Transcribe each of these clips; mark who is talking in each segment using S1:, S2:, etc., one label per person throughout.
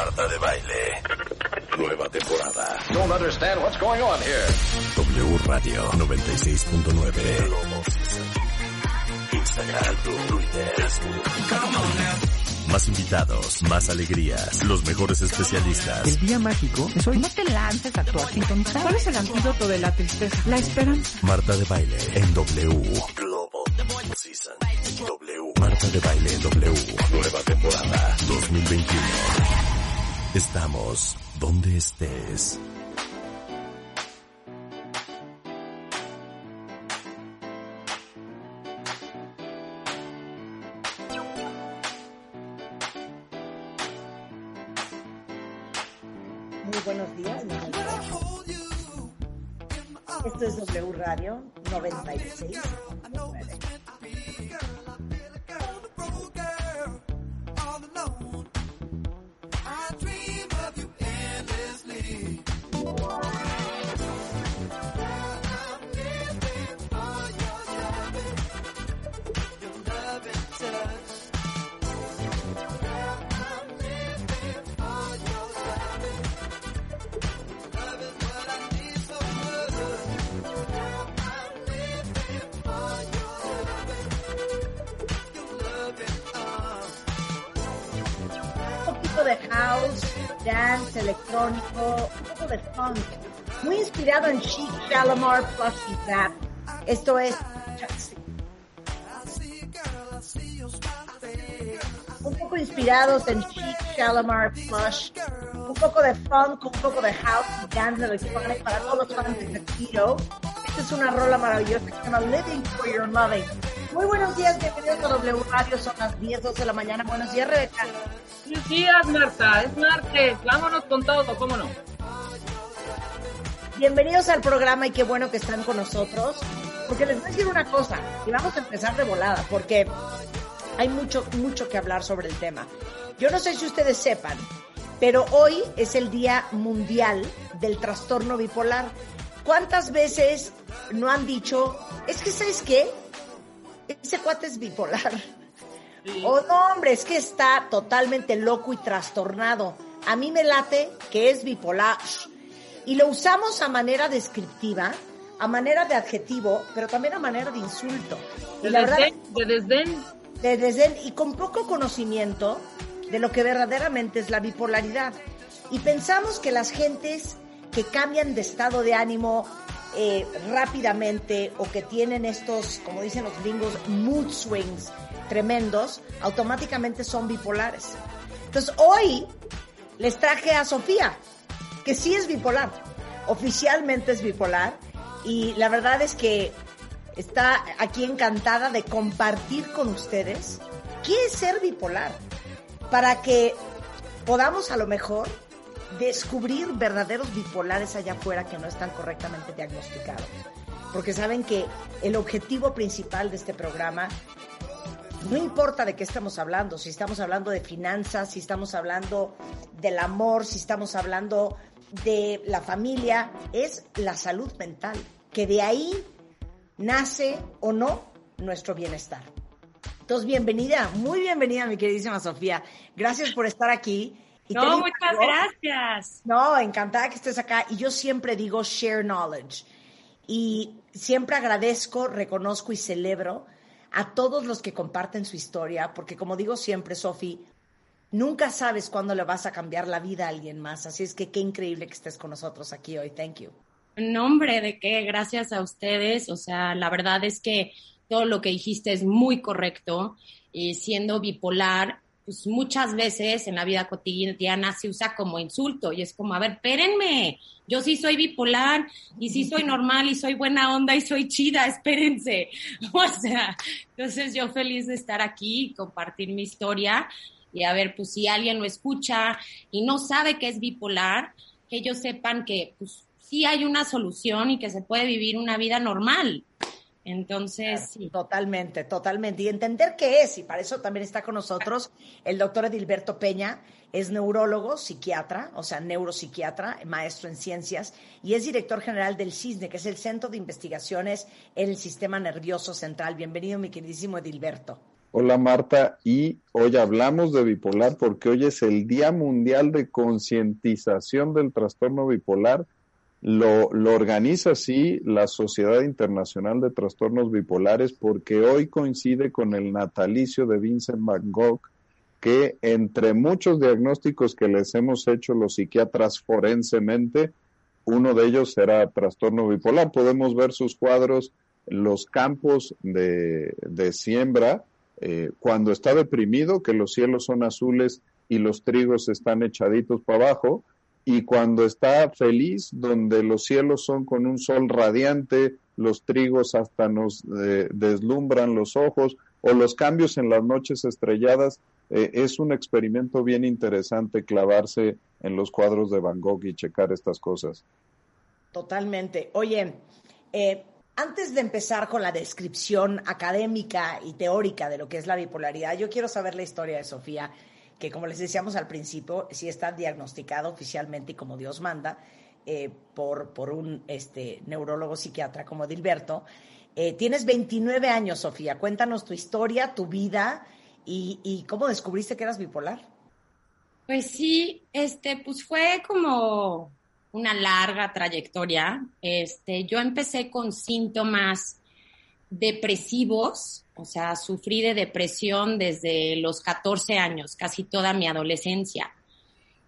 S1: Marta de Baile. Nueva temporada.
S2: Don't understand what's going on here.
S1: W Radio 96.9. Instagram, Twitter, Más invitados, más alegrías, los mejores especialistas.
S3: El día mágico es hoy.
S4: No te lances a actuar sin ¿Cuál es el antídoto de la tristeza? La esperanza.
S1: Marta de Baile en W. Global Season. W. Marta de Baile en W. Nueva temporada 2021. Estamos donde estés.
S5: Muy buenos días. Esto es W Radio 96. House, dance, electrónico, un poco de funk. Muy inspirado en Chic, Shalamar, Plush y Zap. Esto es un poco inspirados en Chic, Shalamar, Plush, un poco de funk, un poco de house y dance electronic para todos los fans de Tiro. Esta es una rola maravillosa que se llama Living for Your Loving. Muy buenos días, bienvenidos a W Radio, son las 10, 12 de la mañana. Buenos días, Rebeca.
S6: Buenos días, Marta. Es martes. Vámonos con todo, ¿cómo no?
S5: Bienvenidos al programa y qué bueno que están con nosotros. Porque les voy a decir una cosa, y vamos a empezar de volada, porque hay mucho, mucho que hablar sobre el tema. Yo no sé si ustedes sepan, pero hoy es el Día Mundial del Trastorno Bipolar. ¿Cuántas veces no han dicho, es que, ¿sabes qué? Ese cuate es bipolar. O no, hombre, es que está totalmente loco y trastornado. A mí me late que es bipolar. Y lo usamos a manera descriptiva, a manera de adjetivo, pero también a manera de insulto. Y
S6: De
S5: la verdad,
S6: desdén, de desdén.
S5: de desdén y con poco conocimiento de lo que verdaderamente es la bipolaridad. Y pensamos que las gentes que cambian de estado de ánimo eh, rápidamente o que tienen estos, como dicen los gringos, mood swings tremendos, automáticamente son bipolares. Entonces hoy les traje a Sofía, que sí es bipolar, oficialmente es bipolar, y la verdad es que está aquí encantada de compartir con ustedes qué es ser bipolar, para que podamos a lo mejor descubrir verdaderos bipolares allá afuera que no están correctamente diagnosticados. Porque saben que el objetivo principal de este programa, no importa de qué estamos hablando, si estamos hablando de finanzas, si estamos hablando del amor, si estamos hablando de la familia, es la salud mental, que de ahí nace o no nuestro bienestar. Entonces, bienvenida, muy bienvenida, mi queridísima Sofía. Gracias por estar aquí. Y
S6: No, muchas gracias.
S5: No, encantada que estés acá. Y yo siempre digo share knowledge. Y siempre agradezco, reconozco y celebro a todos los que comparten su historia, porque como digo siempre, Sofi, nunca sabes cuándo le vas a cambiar la vida a alguien más. Así es que qué increíble que estés con nosotros aquí hoy. Thank you.
S7: nombre de qué, gracias a ustedes. O sea, la verdad es que todo lo que dijiste es muy correcto. Y siendo bipolar, pues muchas veces en la vida cotidiana se usa como insulto y es como, a ver, espérenme, yo sí soy bipolar y sí soy normal y soy buena onda y soy chida, espérense. O sea, entonces yo feliz de estar aquí, compartir mi historia y a ver, pues si alguien lo escucha y no sabe que es bipolar, que ellos sepan que pues sí hay una solución y que se puede vivir una vida normal. Entonces, sí.
S5: Totalmente, totalmente. Y entender qué es, y para eso también está con nosotros el doctor Edilberto Peña, es neurólogo, psiquiatra, o sea, neuropsiquiatra, maestro en ciencias, y es director general del CISNE, que es el Centro de Investigaciones en el Sistema Nervioso Central. Bienvenido, mi queridísimo Edilberto.
S3: Hola Marta, y hoy hablamos de bipolar porque hoy es el Día Mundial de Concientización del Trastorno Bipolar. Lo, lo, organiza así la Sociedad Internacional de Trastornos Bipolares porque hoy coincide con el natalicio de Vincent Van Gogh, que entre muchos diagnósticos que les hemos hecho los psiquiatras forensemente, uno de ellos será trastorno bipolar. Podemos ver sus cuadros, los campos de, de siembra, eh, cuando está deprimido, que los cielos son azules y los trigos están echaditos para abajo, y cuando está feliz, donde los cielos son con un sol radiante, los trigos hasta nos eh, deslumbran los ojos, o los cambios en las noches estrelladas, eh, es un experimento bien interesante clavarse en los cuadros de Van Gogh y checar estas cosas.
S5: Totalmente. Oye, eh, antes de empezar con la descripción académica y teórica de lo que es la bipolaridad, yo quiero saber la historia de Sofía, que como les decíamos al principio, sí está diagnosticada oficialmente y como Dios manda eh, por, por un este, neurólogo psiquiatra como Dilberto. Eh, tienes 29 años, Sofía. Cuéntanos tu historia, tu vida y, y cómo descubriste que eras bipolar.
S7: Pues sí, este, pues fue como una larga trayectoria. Este, yo empecé con síntomas depresivos, o sea, sufrí de depresión desde los 14 años, casi toda mi adolescencia.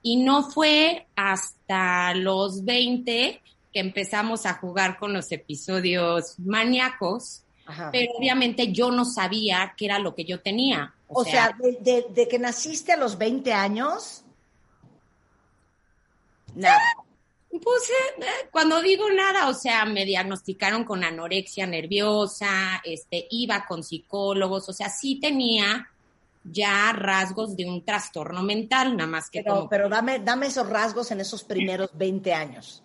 S7: Y no fue hasta los 20 que empezamos a jugar con los episodios maníacos, pero obviamente yo no sabía qué era lo que yo tenía.
S5: O, sea, de, de, que naciste a los 20 años, nada.
S7: Pues eh, eh, cuando digo nada, o sea, me diagnosticaron con anorexia nerviosa, este, iba con psicólogos, o sea, sí tenía ya rasgos de un trastorno mental, nada más que
S5: pero, Pero dame, dame esos rasgos en esos primeros 20 años.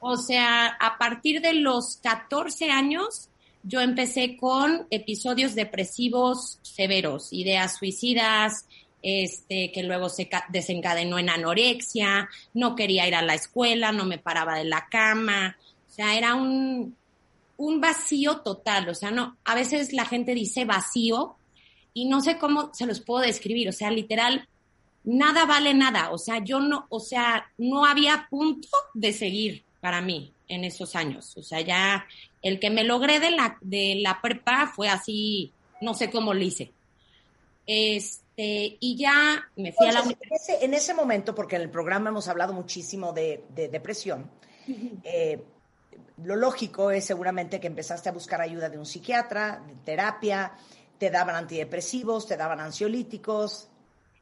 S7: O sea, a partir de los 14 años, yo empecé con episodios depresivos severos, ideas suicidas, este, que luego se desencadenó en anorexia, no quería ir a la escuela, no me paraba de la cama, o sea, era un, un vacío total, o sea, no, a veces la gente dice vacío y no sé cómo se los puedo describir, o sea, literal, nada vale nada, o sea, yo no, o sea, no había punto de seguir para mí en esos años, o sea, ya el que me logré de la, de la prepa fue así, no sé cómo lo hice. Este, este, y ya me fui a la
S5: en ese, en ese, momento, porque en el programa hemos hablado muchísimo de, depresión, eh, lo lógico es seguramente que empezaste a buscar ayuda de un psiquiatra, de terapia, te daban antidepresivos, te daban ansiolíticos.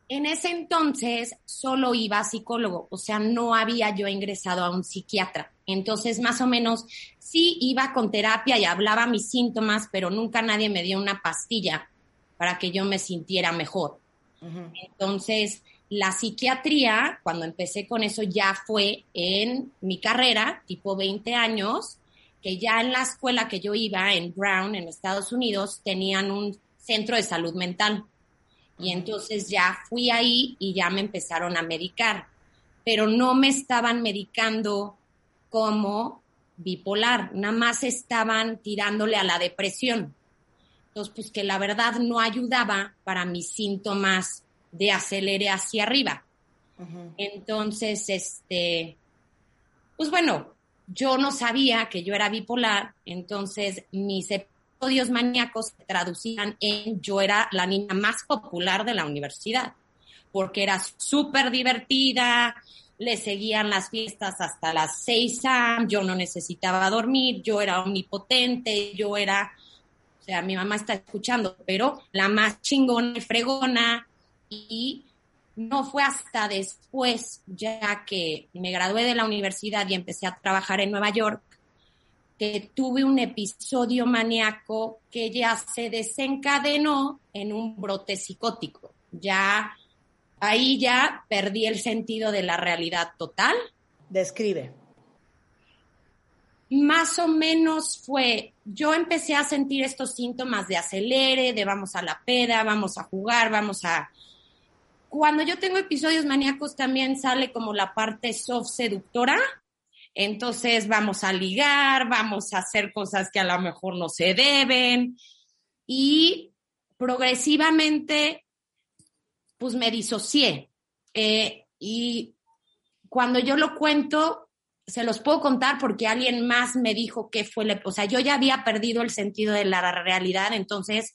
S7: En ese entonces solo iba a psicólogo, o sea, no había yo ingresado a un psiquiatra. Entonces, más o menos, sí iba con terapia y hablaba mis síntomas, pero nunca nadie me dio una pastilla para que yo me sintiera mejor. Entonces, la psiquiatría, cuando empecé con eso, ya fue en mi carrera, tipo 20 años, que ya en la escuela que yo iba, en Brown, en Estados Unidos, tenían un centro de salud mental. Y entonces ya fui ahí y ya me empezaron a medicar, pero no me estaban medicando como bipolar, nada más estaban tirándole a la depresión. Entonces, pues que la verdad no ayudaba para mis síntomas de acelere hacia arriba. Entonces, este, pues bueno, yo no sabía que yo era bipolar, entonces mis episodios maníacos se traducían en yo era la niña más popular de la universidad, porque era súper divertida, le seguían las fiestas hasta las seis a, yo no necesitaba dormir, yo era omnipotente, yo era sea, mi mamá está escuchando, pero la más chingona y fregona y no fue hasta después, ya que me gradué de la universidad y empecé a trabajar en Nueva York, que tuve un episodio maníaco que ya se desencadenó en un brote psicótico. Ya ahí ya perdí el sentido de la realidad total.
S5: Describe
S7: más o menos fue, yo empecé a sentir estos síntomas de acelere, de vamos a la peda, vamos a jugar, vamos a... Cuando yo tengo episodios maníacos también sale como la parte soft seductora, entonces vamos a ligar, vamos a hacer cosas que a lo mejor no se deben y progresivamente, pues me disocié. Eh, y cuando yo lo cuento, se los puedo contar porque alguien más me dijo que fue, la, o sea, yo ya había perdido el sentido de la realidad, entonces,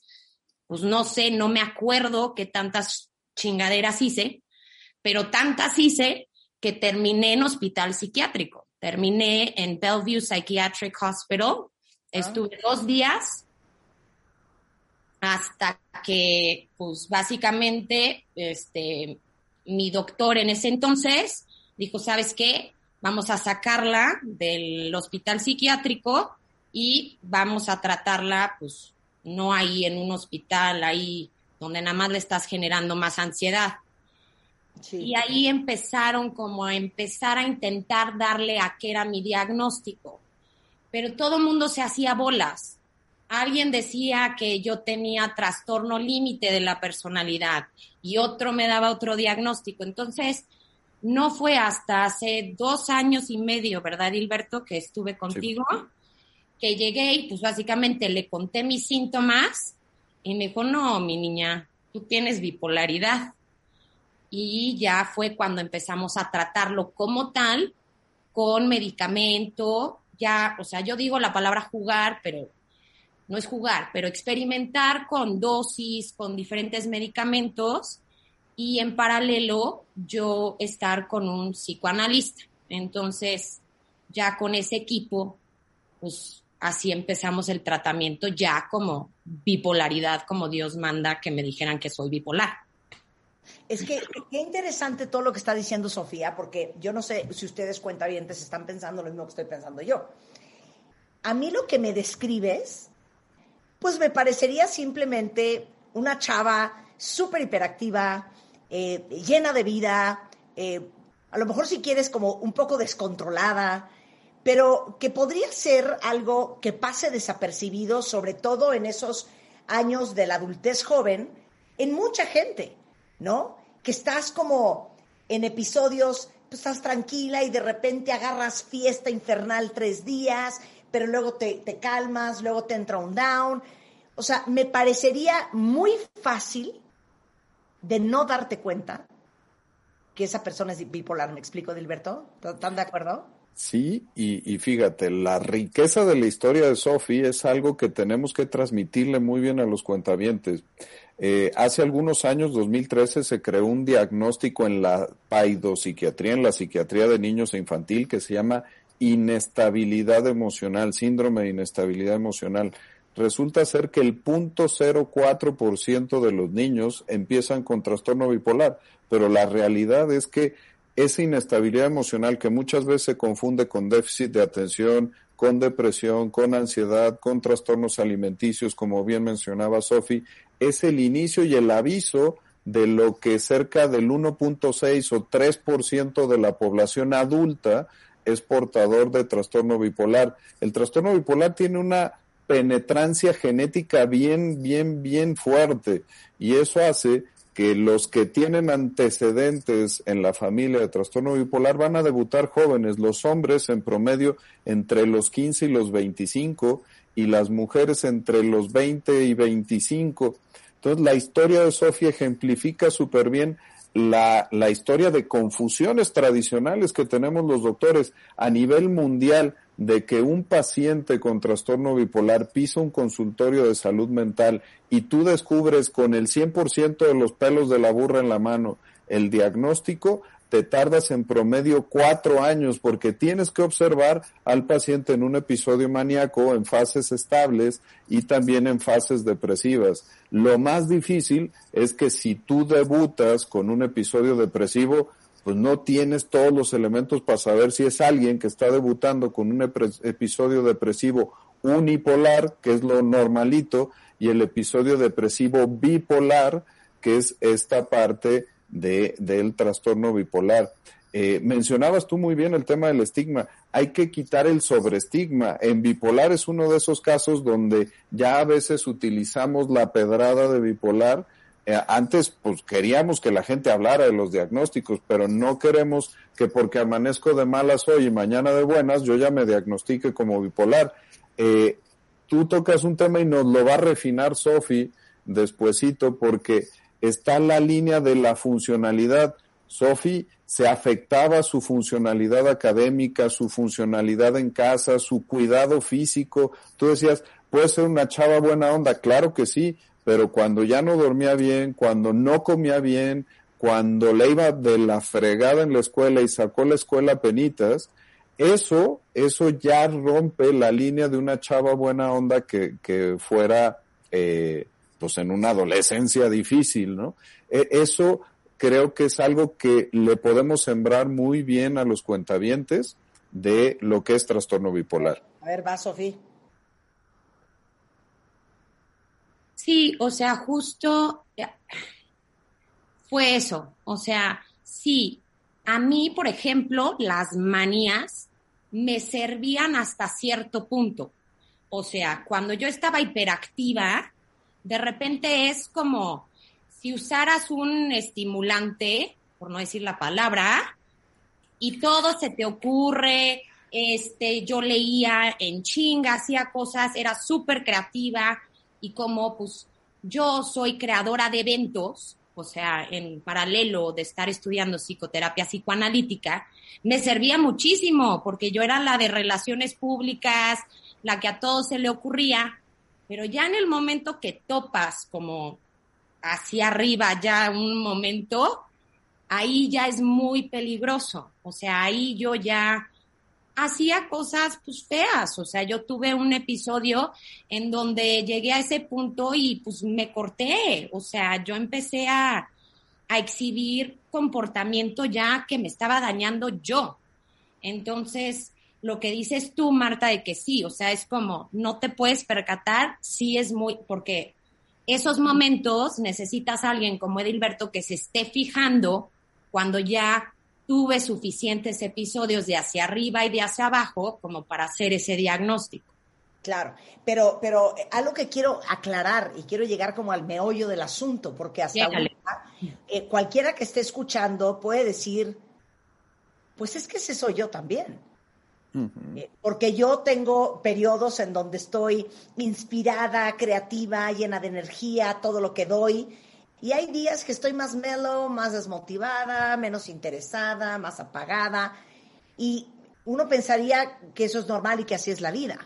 S7: pues no sé, no me acuerdo qué tantas chingaderas hice, pero tantas hice que terminé en hospital psiquiátrico. Terminé en Bellevue Psychiatric Hospital. Ah. Estuve dos días hasta que, pues básicamente, este, mi doctor en ese entonces dijo, ¿sabes qué? Vamos a sacarla del hospital psiquiátrico y vamos a tratarla, pues, no ahí en un hospital, ahí donde nada más le estás generando más ansiedad. Y ahí empezaron como a empezar a intentar darle a qué era mi diagnóstico. Pero todo el mundo se hacía bolas. Alguien decía que yo tenía trastorno límite de la personalidad y otro me daba otro diagnóstico. Entonces, no fue hasta hace dos años y medio, ¿verdad, Hilberto, que estuve contigo? Que llegué y pues básicamente le conté mis síntomas y me dijo, no, mi niña, tú tienes bipolaridad y ya fue cuando empezamos a tratarlo como tal, con medicamento, ya, o sea, yo digo la palabra jugar, pero no es jugar, pero experimentar con dosis, con diferentes medicamentos y en paralelo yo estar con un psicoanalista. Entonces, ya con ese equipo, pues así empezamos el tratamiento ya como bipolaridad, como Dios manda que me dijeran que soy bipolar.
S5: Es que qué interesante todo lo que está diciendo Sofía, porque yo no sé si ustedes cuentavientes están pensando lo mismo que estoy pensando yo. A mí lo que me describes, pues me parecería simplemente una chava súper hiperactiva, eh, llena de vida, eh, a lo mejor si quieres como un poco descontrolada, pero que podría ser algo que pase desapercibido, sobre todo en esos años de la adultez joven, en mucha gente. ¿no? Que estás como en episodios, pues estás tranquila y de repente agarras fiesta infernal tres días, pero luego te, te calmas, luego te entra un down. O sea, me parecería muy fácil de no darte cuenta que esa persona es bipolar. ¿Me explico, Dilberto? ¿Están de acuerdo?
S3: Sí, y, y, fíjate, la riqueza de la historia de Sophie es algo que tenemos que transmitirle muy bien a los cuentavientes. Eh, hace algunos años, 2013, se creó un diagnóstico en la paidopsiquiatría, en la psiquiatría de niños e infantil, que se llama inestabilidad emocional, síndrome de inestabilidad emocional. Resulta ser que el 0.04% de los niños empiezan con trastorno bipolar, pero la realidad es que esa inestabilidad emocional que muchas veces se confunde con déficit de atención, con depresión, con ansiedad, con trastornos alimenticios, como bien mencionaba Sofi, es el inicio y el aviso de lo que cerca del 1.6 o 3% de la población adulta es portador de trastorno bipolar. El trastorno bipolar tiene una penetrancia genética bien, bien, bien fuerte y eso hace que los que tienen antecedentes en la familia de trastorno bipolar van a debutar jóvenes, los hombres en promedio entre los 15 y los 25 y las mujeres entre los 20 y 25. Entonces, la historia de Sofía ejemplifica súper bien la, la historia de confusiones tradicionales que tenemos los doctores a nivel mundial de que un paciente con trastorno bipolar pisa un consultorio de salud mental y tú descubres con el 100% de los pelos de la burra en la mano el diagnóstico, te tardas en promedio cuatro años porque tienes que observar al paciente en un episodio maníaco en fases estables y también en fases depresivas. Lo más difícil es que si tú debutas con un episodio depresivo, pues no tienes todos los elementos para saber si es alguien que está debutando con un episodio depresivo unipolar, que es lo normalito, y el episodio depresivo bipolar, que es esta parte de, del trastorno bipolar. Eh, mencionabas tú muy bien el tema del estigma. Hay que quitar el sobreestigma. En bipolar es uno de esos casos donde ya a veces utilizamos la pedrada de bipolar. Eh, antes, pues queríamos que la gente hablara de los diagnósticos, pero no queremos que porque amanezco de malas hoy y mañana de buenas, yo ya me diagnostique como bipolar. Eh, tú tocas un tema y nos lo va a refinar Sofi despuesito porque está la línea de la funcionalidad. Sofi se afectaba su funcionalidad académica, su funcionalidad en casa, su cuidado físico. Tú decías, puede ser una chava buena onda, claro que sí, pero cuando ya no dormía bien, cuando no comía bien, cuando le iba de la fregada en la escuela y sacó la escuela penitas, eso, eso ya rompe la línea de una chava buena onda que, que fuera, eh, pues en una adolescencia difícil, ¿no? E, eso creo que es algo que le podemos sembrar muy bien a los cuentavientes de lo que es trastorno bipolar.
S5: A ver, va, Sofía.
S7: Sí, o sea, justo fue eso. O sea, sí, a mí, por ejemplo, las manías me servían hasta cierto punto. O sea, cuando yo estaba hiperactiva, de repente es como si usaras un estimulante, por no decir la palabra, y todo se te ocurre, este, yo leía en chinga, hacía cosas, era súper creativa y como pues yo soy creadora de eventos, o sea, en paralelo de estar estudiando psicoterapia psicoanalítica, me servía muchísimo porque yo era la de relaciones públicas, la que a todos se le ocurría, pero ya en el momento que topas como hacia arriba ya un momento, ahí ya es muy peligroso. O sea, ahí yo ya hacía cosas pues feas, o sea, yo tuve un episodio en donde llegué a ese punto y pues me corté, o sea, yo empecé a, a exhibir comportamiento ya que me estaba dañando yo. Entonces, lo que dices tú, Marta, de que sí, o sea, es como, no te puedes percatar, sí es muy, porque esos momentos necesitas a alguien como Edilberto que se esté fijando cuando ya tuve suficientes episodios de hacia arriba y de hacia abajo como para hacer ese diagnóstico.
S5: Claro, pero, pero algo que quiero aclarar y quiero llegar como al meollo del asunto, porque hasta ahora, eh, cualquiera que esté escuchando puede decir, pues es que ese soy yo también. Eh, porque yo tengo periodos en donde estoy inspirada, creativa, llena de energía, todo lo que doy, y hay días que estoy más mellow, más desmotivada, menos interesada, más apagada. Y uno pensaría que eso es normal y que así es la vida.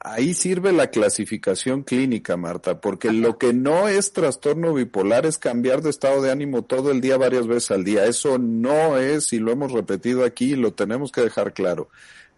S3: Ahí sirve la clasificación clínica, Marta, porque lo que no es trastorno bipolar es cambiar de estado de ánimo todo el día, varias veces al día. Eso no es, y lo hemos repetido aquí, lo tenemos que dejar claro.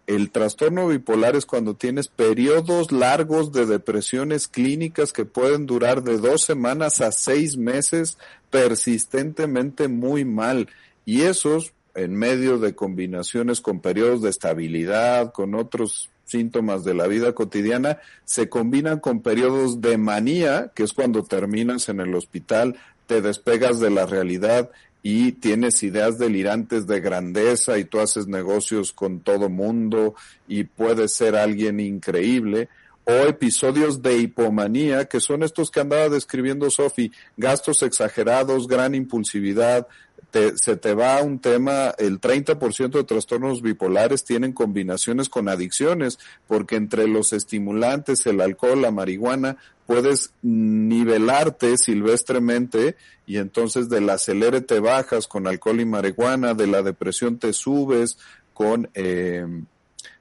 S3: El trastorno bipolar es cuando tienes periodos largos de depresiones clínicas que pueden durar de dos semanas a seis meses persistentemente muy mal. Y esos, en medio de combinaciones con periodos de estabilidad, con otros síntomas de la vida cotidiana, se combinan con periodos de manía, que es cuando terminas en el hospital, te despegas de la realidad y tienes ideas delirantes de grandeza y tú haces negocios con todo mundo y puedes ser alguien increíble, o episodios de hipomanía, que son estos que andaba describiendo Sofi, gastos exagerados, gran impulsividad, se te va un tema, el 30% de trastornos bipolares tienen combinaciones con adicciones, porque entre los estimulantes, el alcohol, la marihuana, puedes nivelarte silvestremente y entonces del acelere te bajas con alcohol y marihuana, de la depresión te subes con... Eh,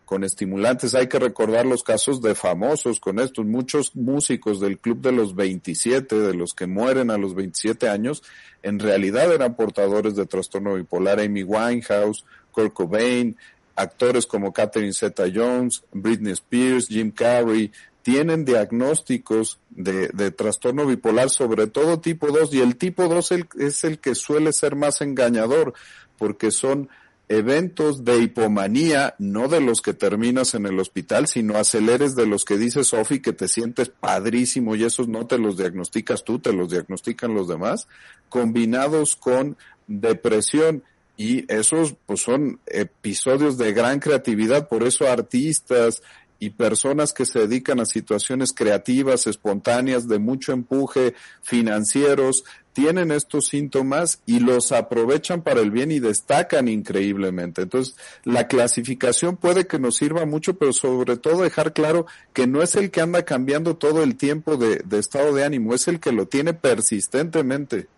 S3: con estimulantes. Hay que recordar los casos de famosos con estos. Muchos músicos del Club de los 27, de los que mueren a los 27 años, en realidad eran portadores de trastorno bipolar. Amy Winehouse, Kurt Cobain, actores como Catherine Zeta-Jones, Britney Spears, Jim Carrey, tienen diagnósticos de, trastorno bipolar, sobre todo tipo 2, y el tipo 2 es el que suele ser más engañador, porque son eventos de hipomanía, no de los que terminas en el hospital, sino aceleres de los que dice Sofi que te sientes padrísimo y esos no te los diagnosticas tú, te los diagnostican los demás, combinados con depresión. Y esos pues son episodios de gran creatividad, por eso artistas y personas que se dedican a situaciones creativas, espontáneas, de mucho empuje, financieros, tienen estos síntomas y los aprovechan para el bien y destacan increíblemente. Entonces, la clasificación puede que nos sirva mucho, pero sobre todo dejar claro que no es el que anda cambiando todo el tiempo de, estado de ánimo, es el que lo tiene persistentemente.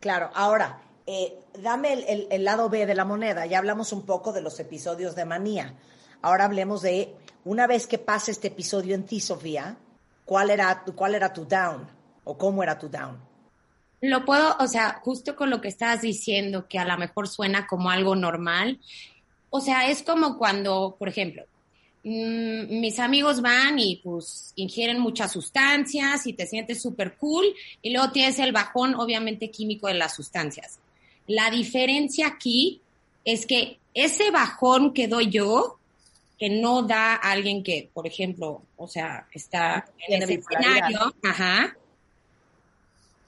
S5: Claro, ahora, eh, dame el, lado B de la moneda. Ya hablamos un poco de los episodios de manía. Ahora hablemos de, una vez que pasa este episodio en ti, Sofía, ¿cuál era, cuál era tu down? ¿O cómo era tu down?
S7: Lo puedo, o sea, justo con lo que estabas diciendo, que a lo mejor suena como algo normal. O sea, es como cuando, por ejemplo, mm, mis amigos van y pues ingieren muchas sustancias y te sientes súper cool y luego tienes el bajón obviamente químico de las sustancias. La diferencia aquí es que ese bajón que doy yo, que no da a alguien que, por ejemplo, o sea, está en el escenario, ajá,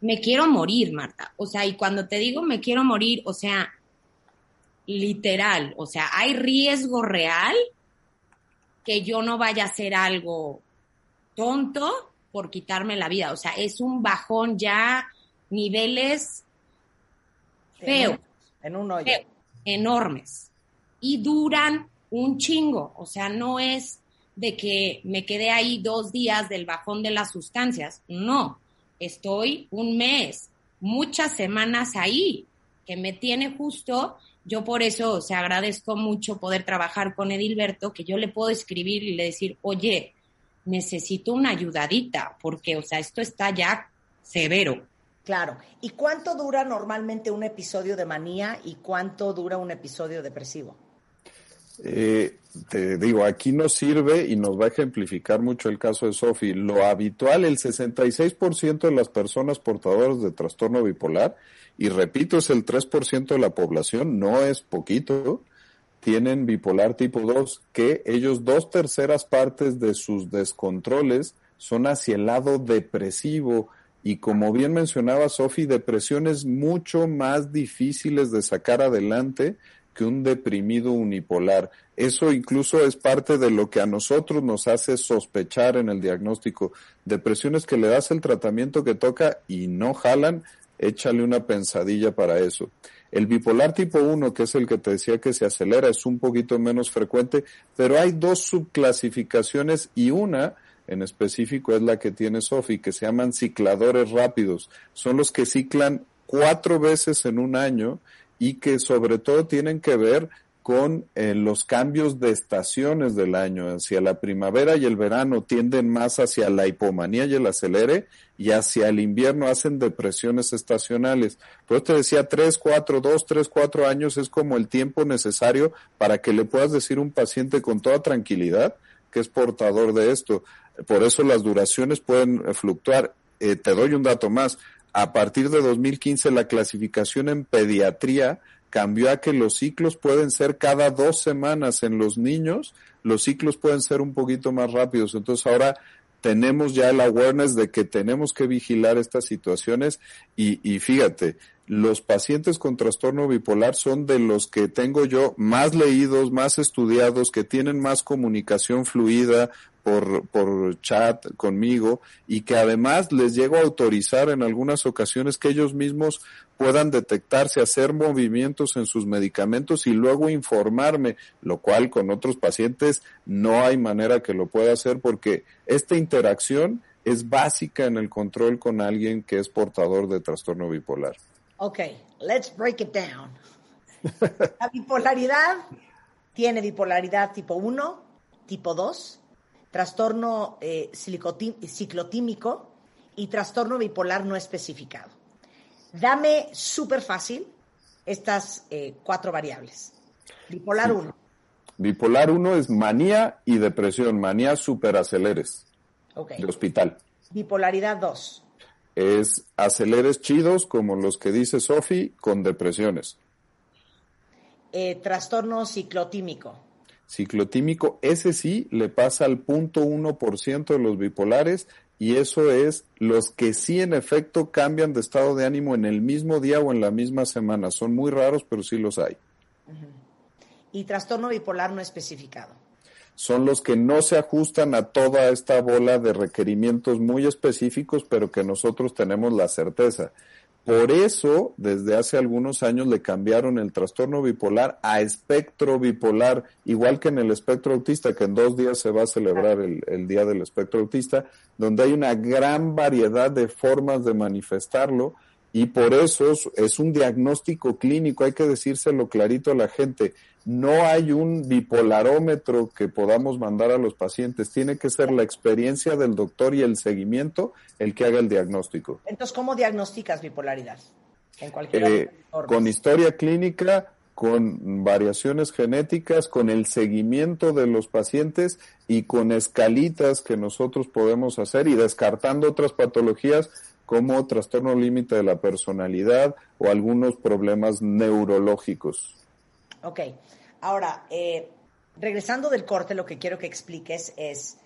S7: me quiero morir, Marta. O sea, y cuando te digo me quiero morir, o sea, literal, o sea, hay riesgo real que yo no vaya a hacer algo tonto por quitarme la vida. O sea, es un bajón ya, niveles feos.
S5: En un hoyo.
S7: enormes. Y duran un chingo. O sea, no es de que me quedé ahí dos días del bajón de las sustancias. No estoy un mes, muchas semanas ahí, que me tiene justo. Yo por eso, o sea, agradezco mucho poder trabajar con Edilberto, que yo le puedo escribir y le decir, oye, necesito una ayudadita, porque, o sea, esto está ya severo.
S5: Claro. ¿Y cuánto dura normalmente un episodio de manía y cuánto dura un episodio depresivo?
S3: Eh, te digo, aquí nos sirve y nos va a ejemplificar mucho el caso de Sofi. Lo habitual, el 66% de las personas portadoras de trastorno bipolar, y repito, es el 3% de la población, no es poquito, tienen bipolar tipo 2, que ellos dos terceras partes de sus descontroles son hacia el lado depresivo. Y como bien mencionaba Sofi, depresiones mucho más difíciles de sacar adelante que un deprimido unipolar. Eso incluso es parte de lo que a nosotros nos hace sospechar en el diagnóstico. Depresiones que le das el tratamiento que toca y no jalan, échale una pensadilla para eso. El bipolar tipo 1, que es el que te decía que se acelera, es un poquito menos frecuente, pero hay dos subclasificaciones y una en específico es la que tiene Sofi, que se llaman cicladores rápidos. Son los que ciclan cuatro veces en un año y que sobre todo tienen que ver con eh, los cambios de estaciones del año. Hacia la primavera y el verano tienden más hacia la hipomanía y el acelere y hacia el invierno hacen depresiones estacionales. Pues te decía, tres, cuatro, dos, tres, cuatro años es como el tiempo necesario para que le puedas decir a un paciente con toda tranquilidad que es portador de esto. Por eso las duraciones pueden eh, fluctuar. Eh, te doy un dato más a partir de 2015 la clasificación en pediatría cambió a que los ciclos pueden ser cada dos semanas en los niños, los ciclos pueden ser un poquito más rápidos. Entonces ahora tenemos ya el awareness de que tenemos que vigilar estas situaciones y, y fíjate, los pacientes con trastorno bipolar son de los que tengo yo más leídos, más estudiados, que tienen más comunicación fluida por, por chat conmigo y que además les llego a autorizar en algunas ocasiones que ellos mismos puedan detectarse, hacer movimientos en sus medicamentos y luego informarme, lo cual con otros pacientes no hay manera que lo pueda hacer porque esta interacción es básica en el control con alguien que es portador de trastorno bipolar.
S5: Ok, let's break it down. La bipolaridad tiene bipolaridad tipo 1, tipo 2, trastorno eh, ciclotímico y trastorno bipolar no especificado. Dame súper fácil estas eh, cuatro variables. Bipolar 1.
S3: Bipolar 1 es manía y depresión, manía superaceleres
S5: okay.
S3: de hospital.
S5: Bipolaridad 2
S3: es aceleres chidos como los que dice Sofi con depresiones.
S5: Eh, trastorno ciclotímico.
S3: Ciclotímico, ese sí le pasa al punto uno por ciento de los bipolares y eso es los que sí en efecto cambian de estado de ánimo en el mismo día o en la misma semana. Son muy raros, pero sí los hay.
S5: Y trastorno bipolar no especificado.
S3: Son los que no se ajustan a toda esta bola de requerimientos muy específicos, pero que nosotros tenemos la certeza. Por eso, desde hace algunos años le cambiaron el trastorno bipolar a espectro bipolar, igual que en el espectro autista, que en dos días se va a celebrar el, Día del Espectro Autista, donde hay una gran variedad de formas de manifestarlo y por eso es un diagnóstico clínico, hay que decírselo clarito a la gente. No hay un bipolarómetro que podamos mandar a los pacientes, tiene que ser la experiencia del doctor y el seguimiento el que haga el diagnóstico.
S5: Entonces, ¿cómo diagnosticas bipolaridad?
S3: En cualquier eh, con historia clínica, con variaciones genéticas, con el seguimiento de los pacientes y con escalitas que nosotros podemos hacer y descartando otras patologías como trastorno límite de la personalidad o algunos problemas neurológicos.
S5: Ok, ahora, eh, regresando del corte, lo que quiero que expliques es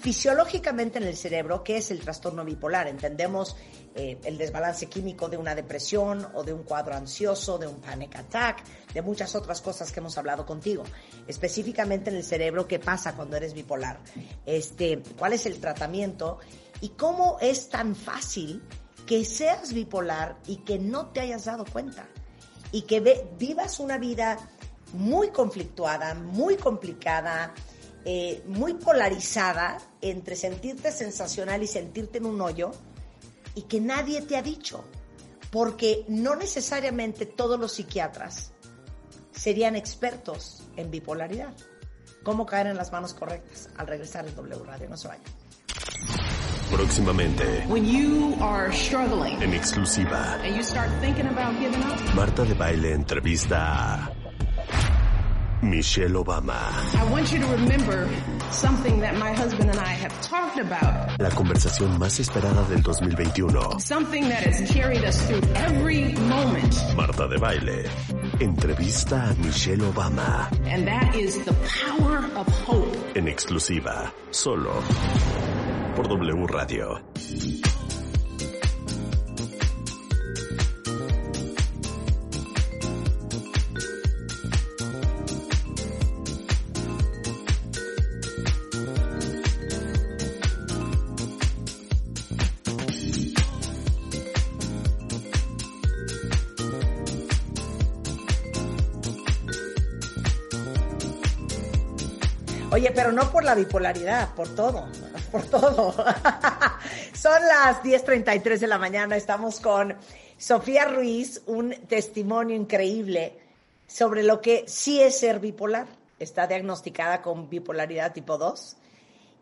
S5: fisiológicamente en el cerebro, ¿qué es el trastorno bipolar? Entendemos eh, el desbalance químico de una depresión o de un cuadro ansioso, de un panic attack, de muchas otras cosas que hemos hablado contigo. Específicamente en el cerebro, ¿qué pasa cuando eres bipolar? Este, ¿Cuál es el tratamiento? y cómo es tan fácil que seas bipolar y que no te hayas dado cuenta y que vivas una vida muy conflictuada, muy complicada, eh, muy polarizada entre sentirte sensacional y sentirte en un hoyo y que nadie te ha dicho, porque no necesariamente todos los psiquiatras serían expertos en bipolaridad. ¿Cómo caer en las manos correctas? Al regresar el W Radio, no se vayan.
S1: Próximamente.
S4: When you are struggling
S1: en exclusiva.
S4: and you start thinking about giving up,
S1: Marta de Baile entrevista a Michelle Obama.
S4: I want you to remember something that my husband and I have talked about.
S1: La conversación más esperada del 2021.
S4: Something that has carried us through every moment.
S1: Marta de Baile. Entrevista a Michelle Obama.
S4: And that is the power of hope.
S1: En exclusiva. Solo por W Radio.
S5: Oye, pero no por la bipolaridad, por todo por todo. Son las 10.33 de la mañana, estamos con Sofía Ruiz, un testimonio increíble sobre lo que sí es ser bipolar. Está diagnosticada con bipolaridad tipo 2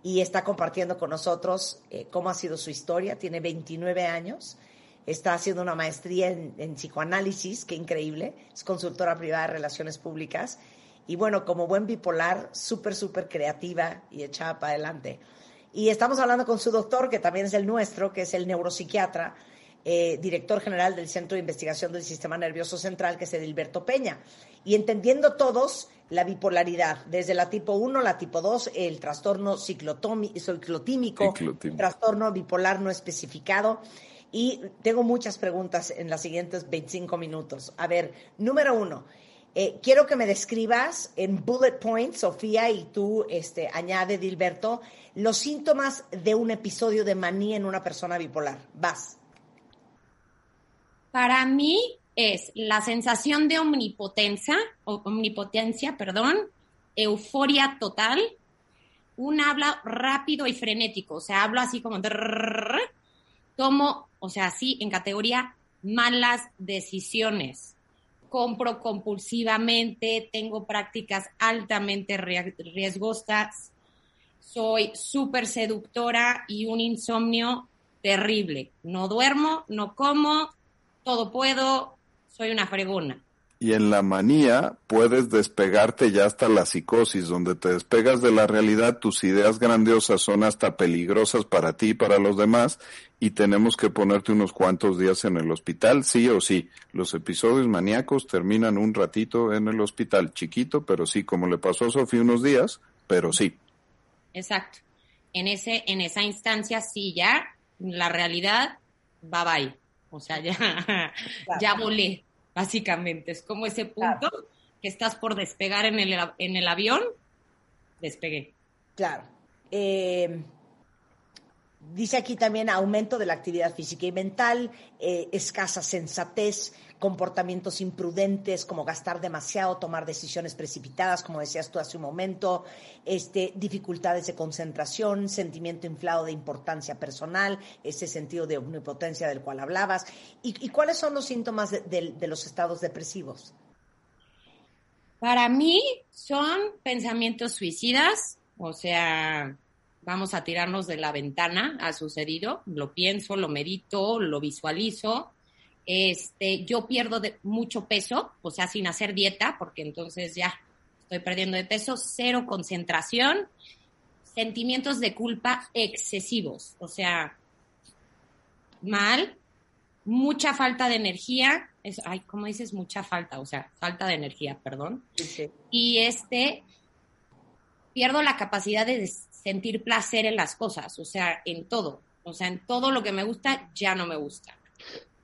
S5: y está compartiendo con nosotros eh, cómo ha sido su historia. Tiene 29 años, está haciendo una maestría en, en psicoanálisis, qué increíble. Es consultora privada de relaciones públicas. Y bueno, como buen bipolar, súper, súper creativa y echada para adelante. Y estamos hablando con su doctor, que también es el nuestro, que es el neuropsiquiatra, eh, director general del Centro de Investigación del Sistema Nervioso Central, que es Edilberto Peña. Y entendiendo todos la bipolaridad, desde la tipo 1, la tipo 2, el trastorno ciclotímico, el trastorno bipolar no especificado. Y tengo muchas preguntas en los siguientes 25 minutos. A ver, número uno, eh, quiero que me describas en bullet points, Sofía, y tú este, añade, Dilberto, los síntomas de un episodio de manía en una persona bipolar. Vas.
S7: Para mí es la sensación de omnipotencia, omnipotencia, perdón, euforia total, un habla rápido y frenético, o sea, hablo así como tomo, o sea, así en categoría malas decisiones compro compulsivamente, tengo prácticas altamente riesgosas, soy súper seductora y un insomnio terrible. No duermo, no como, todo puedo, soy una fregona.
S3: Y en la manía puedes despegarte ya hasta la psicosis, donde te despegas de la realidad, tus ideas grandiosas son hasta peligrosas para ti y para los demás, y tenemos que ponerte unos cuantos días en el hospital, sí o sí. Los episodios maníacos terminan un ratito en el hospital, chiquito, pero sí, como le pasó a Sofía unos días, pero sí.
S7: Exacto. En ese, en esa instancia sí ya la realidad va bye. O sea, ya, ya volé básicamente. Es como ese punto que estás por despegar en el, en el avión despegué.
S5: Claro. Eh, dice aquí también aumento de la actividad física y mental, eh, escasa sensatez, comportamientos imprudentes como gastar demasiado, tomar decisiones precipitadas, como decías tú hace un momento, este, dificultades de concentración, sentimiento inflado de importancia personal, ese sentido de omnipotencia del cual hablabas. ¿Y, cuáles son los síntomas de los estados depresivos?
S7: Para mí son pensamientos suicidas, o sea, vamos a tirarnos de la ventana, ha sucedido, lo pienso, lo medito, lo visualizo. Este, yo pierdo de mucho peso, o sea, sin hacer dieta, porque entonces ya estoy perdiendo de peso, cero concentración, sentimientos de culpa excesivos, o sea, mal, mucha falta de energía, es, ay, ¿cómo dices? Mucha falta, o sea, falta de energía, perdón. Y este, pierdo la capacidad de sentir placer en las cosas, o sea, en todo. O sea, en todo lo que me gusta ya no me gusta.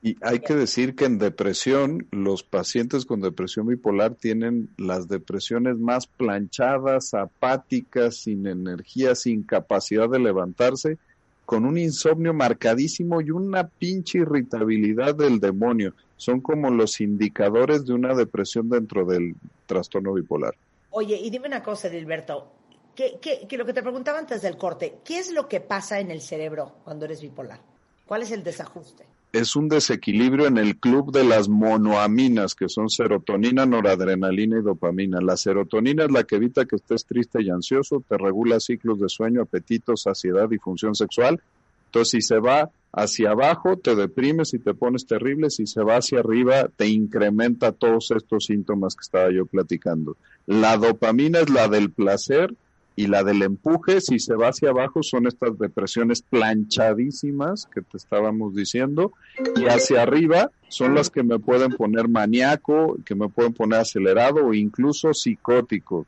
S3: Y hay que decir que en depresión, los pacientes con depresión bipolar tienen las depresiones más planchadas, apáticas, sin energía, sin capacidad de levantarse, con un insomnio marcadísimo y una pinche irritabilidad del demonio. Son como los indicadores de una depresión dentro del trastorno bipolar.
S5: Oye, y dime una cosa, Dilberto, que, que, lo que te preguntaba antes del corte, ¿qué es lo que pasa en el cerebro cuando eres bipolar? ¿Cuál es el desajuste?
S3: Es un desequilibrio en el club de las monoaminas, que son serotonina, noradrenalina y dopamina. La serotonina es la que evita que estés triste y ansioso, te regula ciclos de sueño, apetito, saciedad y función sexual. Entonces, si se va hacia abajo, te deprimes y te pones terrible. Si se va hacia arriba, te incrementa todos estos síntomas que estaba yo platicando. La dopamina es la del placer y la del empuje, si se va hacia abajo, son estas depresiones planchadísimas que te estábamos diciendo, y hacia arriba son las que me pueden poner maníaco, que me pueden poner acelerado o incluso psicótico.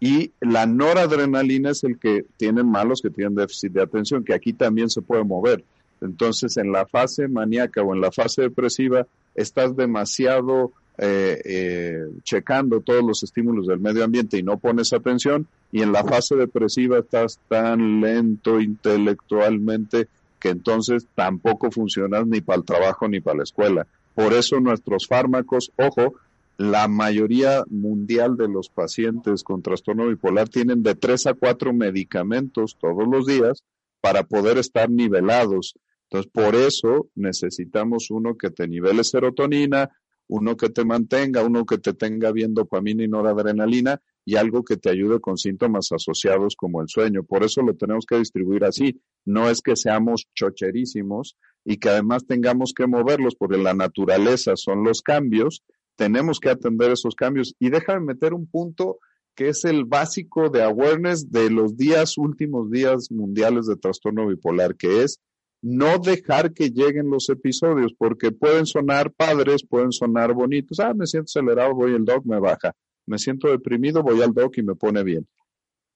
S3: Y la noradrenalina es el que tienen malos que tienen déficit de atención, que aquí también se puede mover. Entonces, en la fase maníaca o en la fase depresiva, estás demasiado eh, eh, checando todos los estímulos del medio ambiente y no pones atención, y en la fase depresiva estás tan lento intelectualmente que entonces tampoco funcionas ni para el trabajo ni para la escuela. Por eso nuestros fármacos, ojo, la mayoría mundial de los pacientes con trastorno bipolar tienen de tres a cuatro medicamentos todos los días para poder estar nivelados. Entonces, por eso necesitamos uno que te nivele serotonina, uno que te mantenga, uno que te tenga bien dopamina y noradrenalina y algo que te ayude con síntomas asociados como el sueño. Por eso lo tenemos que distribuir así. No es que seamos chocherísimos y que además tengamos que moverlos porque la naturaleza son los cambios. Tenemos que atender esos cambios. Y déjame meter un punto que es el básico de awareness de los días, últimos días mundiales de trastorno bipolar, que es no dejar que lleguen los episodios, porque pueden sonar padres, pueden sonar bonitos. Ah, me siento acelerado, voy al doc, me baja. Me siento deprimido, voy al doc y me pone bien.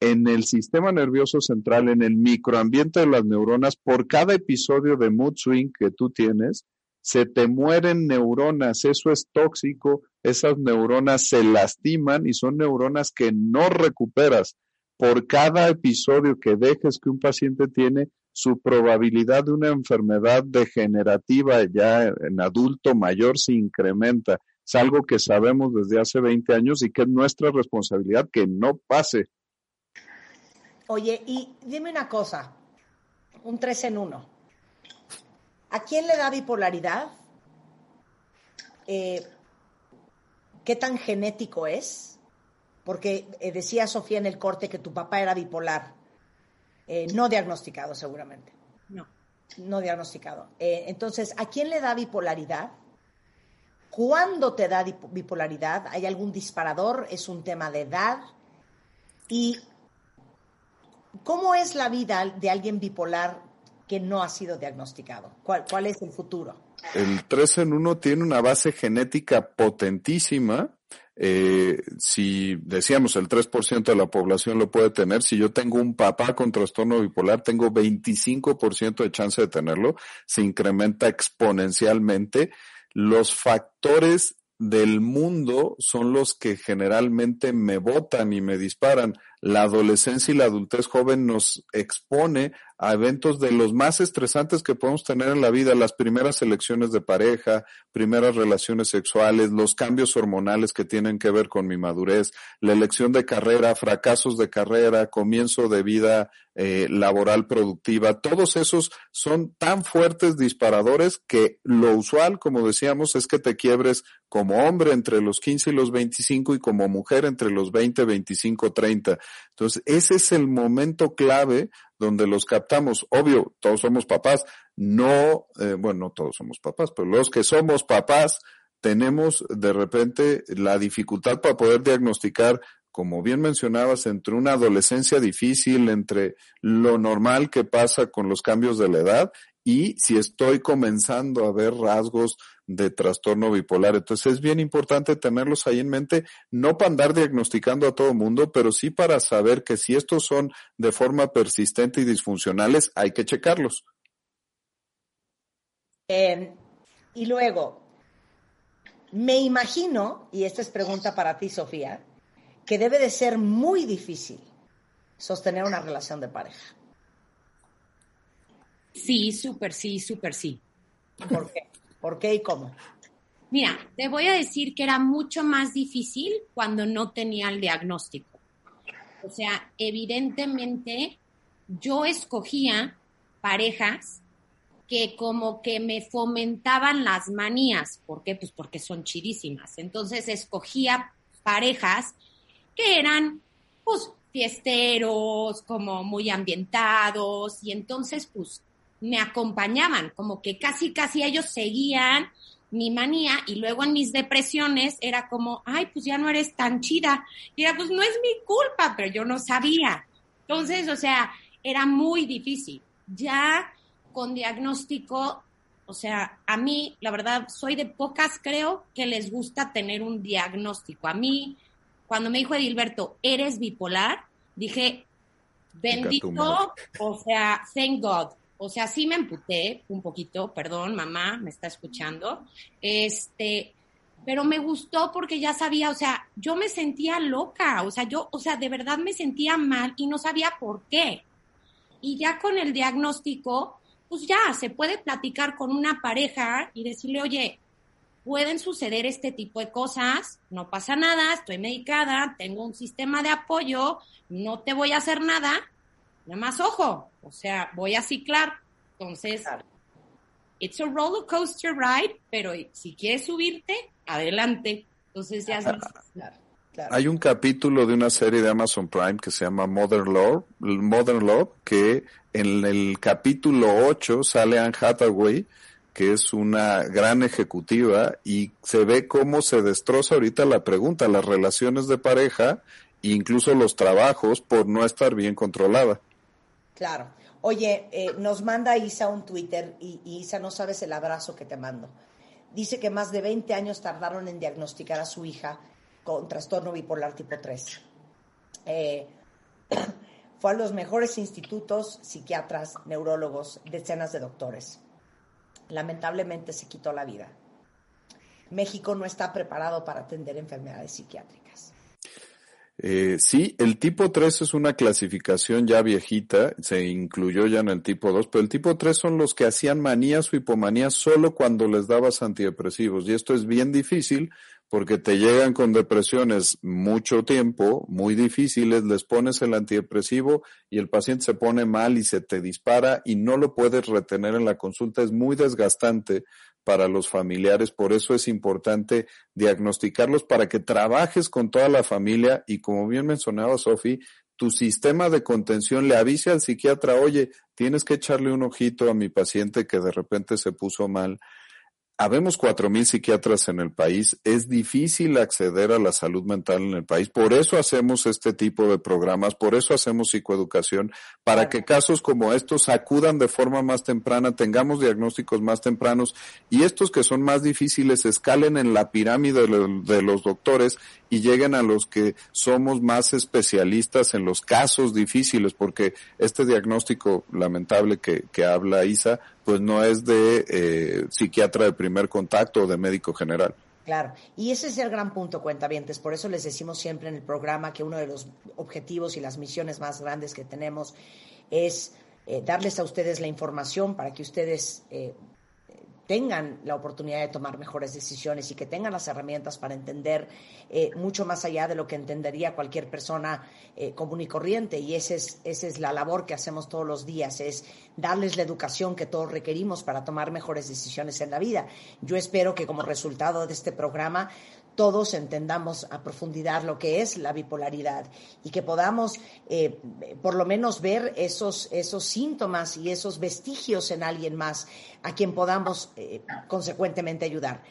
S3: En el sistema nervioso central, en el microambiente de las neuronas, por cada episodio de mood swing que tú tienes, se te mueren neuronas, eso es tóxico, esas neuronas se lastiman y son neuronas que no recuperas. Por cada episodio que dejes que un paciente tiene, su probabilidad de una enfermedad degenerativa ya en adulto mayor se incrementa. Es algo que sabemos desde hace 20 años y que es nuestra responsabilidad que no pase.
S5: Oye, y dime una cosa, un tres en uno. ¿A quién le da bipolaridad? Eh, ¿Qué tan genético es? Porque eh, decía Sofía en el corte que tu papá era bipolar. Eh, no diagnosticado seguramente.
S7: No.
S5: No diagnosticado. Eh, entonces, ¿a quién le da bipolaridad? ¿Cuándo te da bipolaridad? ¿Hay algún disparador? ¿Es un tema de edad? ¿Y cómo es la vida de alguien bipolar que no ha sido diagnosticado? ¿Cuál, cuál es el futuro?
S3: El 3 en 1 tiene una base genética potentísima eh, si decíamos el 3% de la población lo puede tener, si yo tengo un papá con trastorno bipolar, tengo 25% de chance de tenerlo, se incrementa exponencialmente. Los factores del mundo son los que generalmente me votan y me disparan. La adolescencia y la adultez joven nos expone a eventos de los más estresantes que podemos tener en la vida, las primeras elecciones de pareja, primeras relaciones sexuales, los cambios hormonales que tienen que ver con mi madurez, la elección de carrera, fracasos de carrera, comienzo de vida eh, laboral productiva, todos esos son tan fuertes disparadores que lo usual, como decíamos, es que te quiebres como hombre entre los 15 y los 25 y como mujer entre los 20, 25, 30. Entonces, ese es el momento clave donde los captamos. Obvio, todos somos papás, no, eh, bueno, no todos somos papás, pero los que somos papás tenemos de repente la dificultad para poder diagnosticar, como bien mencionabas, entre una adolescencia difícil, entre lo normal que pasa con los cambios de la edad y si estoy comenzando a ver rasgos de trastorno bipolar. Entonces es bien importante tenerlos ahí en mente, no para andar diagnosticando a todo mundo, pero sí para saber que si estos son de forma persistente y disfuncionales, hay que checarlos.
S5: Eh, y luego, me imagino, y esta es pregunta para ti, Sofía, que debe de ser muy difícil sostener una relación de pareja.
S7: Sí, súper sí, súper sí.
S5: ¿Por qué? ¿Por qué y cómo?
S7: Mira, te voy a decir que era mucho más difícil cuando no tenía el diagnóstico. O sea, evidentemente yo escogía parejas que como que me fomentaban las manías. ¿Por qué? Pues porque son chidísimas. Entonces escogía parejas que eran, pues, fiesteros, como muy ambientados, y entonces, pues, me acompañaban, como que casi, casi ellos seguían mi manía y luego en mis depresiones era como, ay, pues ya no eres tan chida. Y era, pues no es mi culpa, pero yo no sabía. Entonces, o sea, era muy difícil. Ya con diagnóstico, o sea, a mí, la verdad, soy de pocas, creo, que les gusta tener un diagnóstico. A mí, cuando me dijo Edilberto, eres bipolar, dije, bendito, o sea, thank God, o sea, sí me emputé un poquito, perdón, mamá, me está escuchando. Este, pero me gustó porque ya sabía, o sea, yo me sentía loca, o sea, yo, o sea, de verdad me sentía mal y no sabía por qué. Y ya con el diagnóstico, pues ya se puede platicar con una pareja y decirle, oye, pueden suceder este tipo de cosas, no pasa nada, estoy medicada, tengo un sistema de apoyo, no te voy a hacer nada, nada más ojo, o sea, voy a ciclar. Entonces, it's a roller coaster ride, pero si quieres subirte, adelante. Entonces ya
S3: Hay un capítulo de una serie de Amazon Prime que se llama Modern Love, Modern Love, que en el capítulo 8 sale Anne Hathaway, que es una gran ejecutiva, y se ve cómo se destroza ahorita la pregunta, las relaciones de pareja, incluso los trabajos, por no estar bien controlada.
S5: Claro. Oye, eh, nos manda Isa un Twitter y, Isa, no sabes el abrazo que te mando. Dice que más de 20 años tardaron en diagnosticar a su hija con trastorno bipolar tipo 3. Eh, fue a los mejores institutos, psiquiatras, neurólogos, decenas de doctores. Lamentablemente se quitó la vida. México no está preparado para atender enfermedades psiquiátricas.
S3: Eh, sí, el tipo 3 es una clasificación ya viejita, se incluyó ya en el tipo 2, pero el tipo 3 son los que hacían manías o hipomanías solo cuando les dabas antidepresivos. Y esto es bien difícil porque te llegan con depresiones mucho tiempo, muy difíciles, les pones el antidepresivo y el paciente se pone mal y se te dispara y no lo puedes retener en la consulta. Es muy desgastante para los familiares, por eso es importante diagnosticarlos para que trabajes con toda la familia y como bien mencionaba Sofi, tu sistema de contención le avise al psiquiatra, oye, tienes que echarle un ojito a mi paciente que de repente se puso mal Habemos cuatro mil psiquiatras en el país. Es difícil acceder a la salud mental en el país. Por eso hacemos este tipo de programas, por eso hacemos psicoeducación, para que casos como estos acudan de forma más temprana, tengamos diagnósticos más tempranos y estos que son más difíciles escalen en la pirámide de los doctores y lleguen a los que somos más especialistas en los casos difíciles, porque este diagnóstico lamentable que, que habla Isa, pues no es de eh, psiquiatra de primer contacto de médico general.
S5: Claro, y ese es el gran punto, cuentavientes. Por eso les decimos siempre en el programa que uno de los objetivos y las misiones más grandes que tenemos es eh, darles a ustedes la información para que ustedes eh, tengan la oportunidad de tomar mejores decisiones y que tengan las herramientas para entender eh, mucho más allá de lo que entendería cualquier persona eh, común y corriente. Y esa es, esa es la labor que hacemos todos los días, es darles la educación que todos requerimos para tomar mejores decisiones en la vida. Yo espero que como resultado de este programa todos entendamos a profundidad lo que es la bipolaridad y que podamos eh, por lo menos ver esos, esos síntomas y esos vestigios en alguien más a quien podamos eh, consecuentemente ayudar.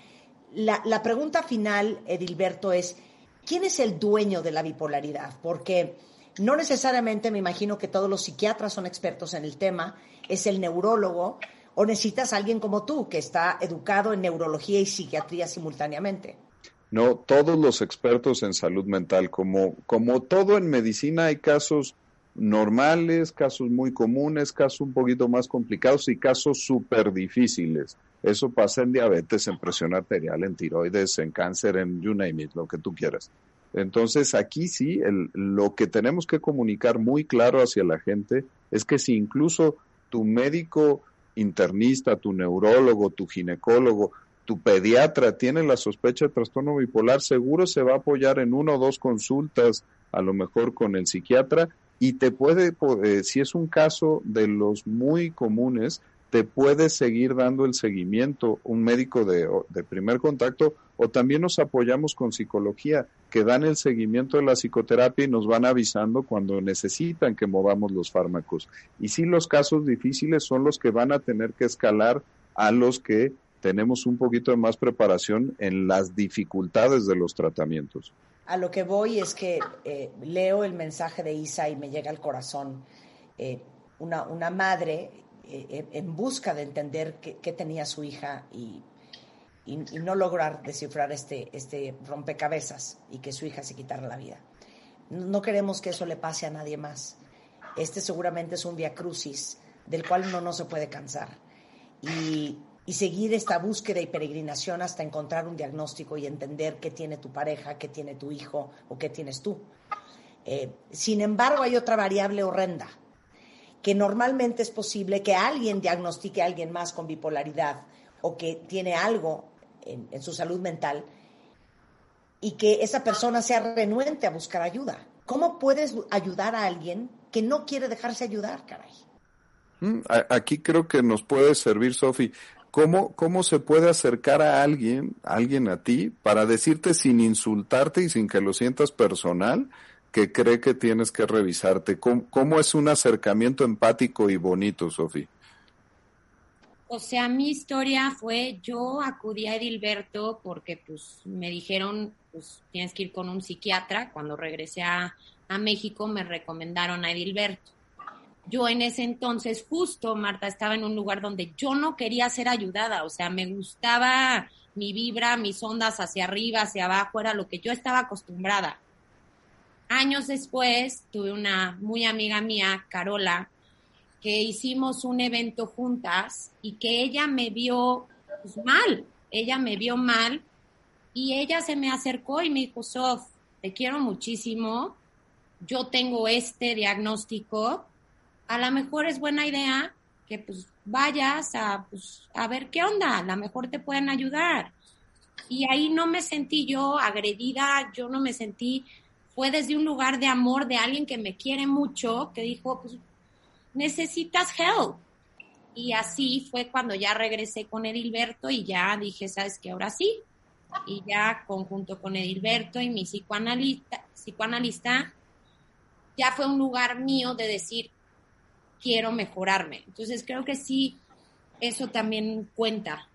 S5: La, la pregunta final, Edilberto, es, ¿quién es el dueño de la bipolaridad? Porque no necesariamente me imagino que todos los psiquiatras son expertos en el tema, es el neurólogo o necesitas a alguien como tú que está educado en neurología y psiquiatría simultáneamente.
S3: No, todos los expertos en salud mental, como, como todo en medicina, hay casos normales, casos muy comunes, casos un poquito más complicados y casos súper difíciles. Eso pasa en diabetes, en presión arterial, en tiroides, en cáncer, en you name it, lo que tú quieras. Entonces aquí sí, el, lo que tenemos que comunicar muy claro hacia la gente es que si incluso tu médico internista, tu neurólogo, tu ginecólogo tu pediatra tiene la sospecha de trastorno bipolar, seguro se va a apoyar en una o dos consultas, a lo mejor con el psiquiatra, y te puede, eh, si es un caso de los muy comunes, te puede seguir dando el seguimiento un médico de, primer contacto o también nos apoyamos con psicología, que dan el seguimiento de la psicoterapia y nos van avisando cuando necesitan que movamos los fármacos. Y sí, los casos difíciles son los que van a tener que escalar a los que tenemos un poquito de más preparación en las dificultades de los tratamientos.
S5: A lo que voy es que eh, leo el mensaje de Isa y me llega al corazón eh, una, una, madre eh, en busca de entender qué, qué tenía su hija y, y, y, no lograr descifrar este, este rompecabezas y que su hija se quitara la vida. No queremos que eso le pase a nadie más. Este seguramente es un via crucis del cual uno no se puede cansar. Y y seguir esta búsqueda y peregrinación hasta encontrar un diagnóstico y entender qué tiene tu pareja, qué tiene tu hijo o qué tienes tú. Eh, sin embargo, hay otra variable horrenda, que normalmente es posible que alguien diagnostique a alguien más con bipolaridad o que tiene algo en, en su salud mental y que esa persona sea renuente a buscar ayuda. ¿Cómo puedes ayudar a alguien que no quiere dejarse ayudar, caray?
S3: Mm, aquí creo que nos puede servir, Sofi, ¿Cómo, ¿Cómo se puede acercar a alguien, alguien a ti, para decirte sin insultarte y sin que lo sientas personal, que cree que tienes que revisarte? ¿Cómo, es un acercamiento empático y bonito, Sofi?
S7: O sea, mi historia fue, yo acudí a Edilberto porque pues me dijeron, pues tienes que ir con un psiquiatra. Cuando regresé a, a México me recomendaron a Edilberto yo en ese entonces justo, Marta, estaba en un lugar donde yo no quería ser ayudada, o sea, me gustaba mi vibra, mis ondas hacia arriba, hacia abajo, era lo que yo estaba acostumbrada. Años después tuve una muy amiga mía, Carola, que hicimos un evento juntas y que ella me vio pues, mal, ella me vio mal y ella se me acercó y me dijo, Sof, te quiero muchísimo, yo tengo este diagnóstico, a lo mejor es buena idea que pues vayas a, pues, a ver qué onda, a lo mejor te pueden ayudar. Y ahí no me sentí yo agredida, yo no me sentí, fue desde un lugar de amor de alguien que me quiere mucho, que dijo, pues necesitas help. Y así fue cuando ya regresé con Edilberto y ya dije, sabes que ahora sí. Y ya conjunto con Edilberto y mi psicoanalista, psicoanalista, ya fue un lugar mío de decir, quiero mejorarme. Entonces creo que sí, eso también cuenta.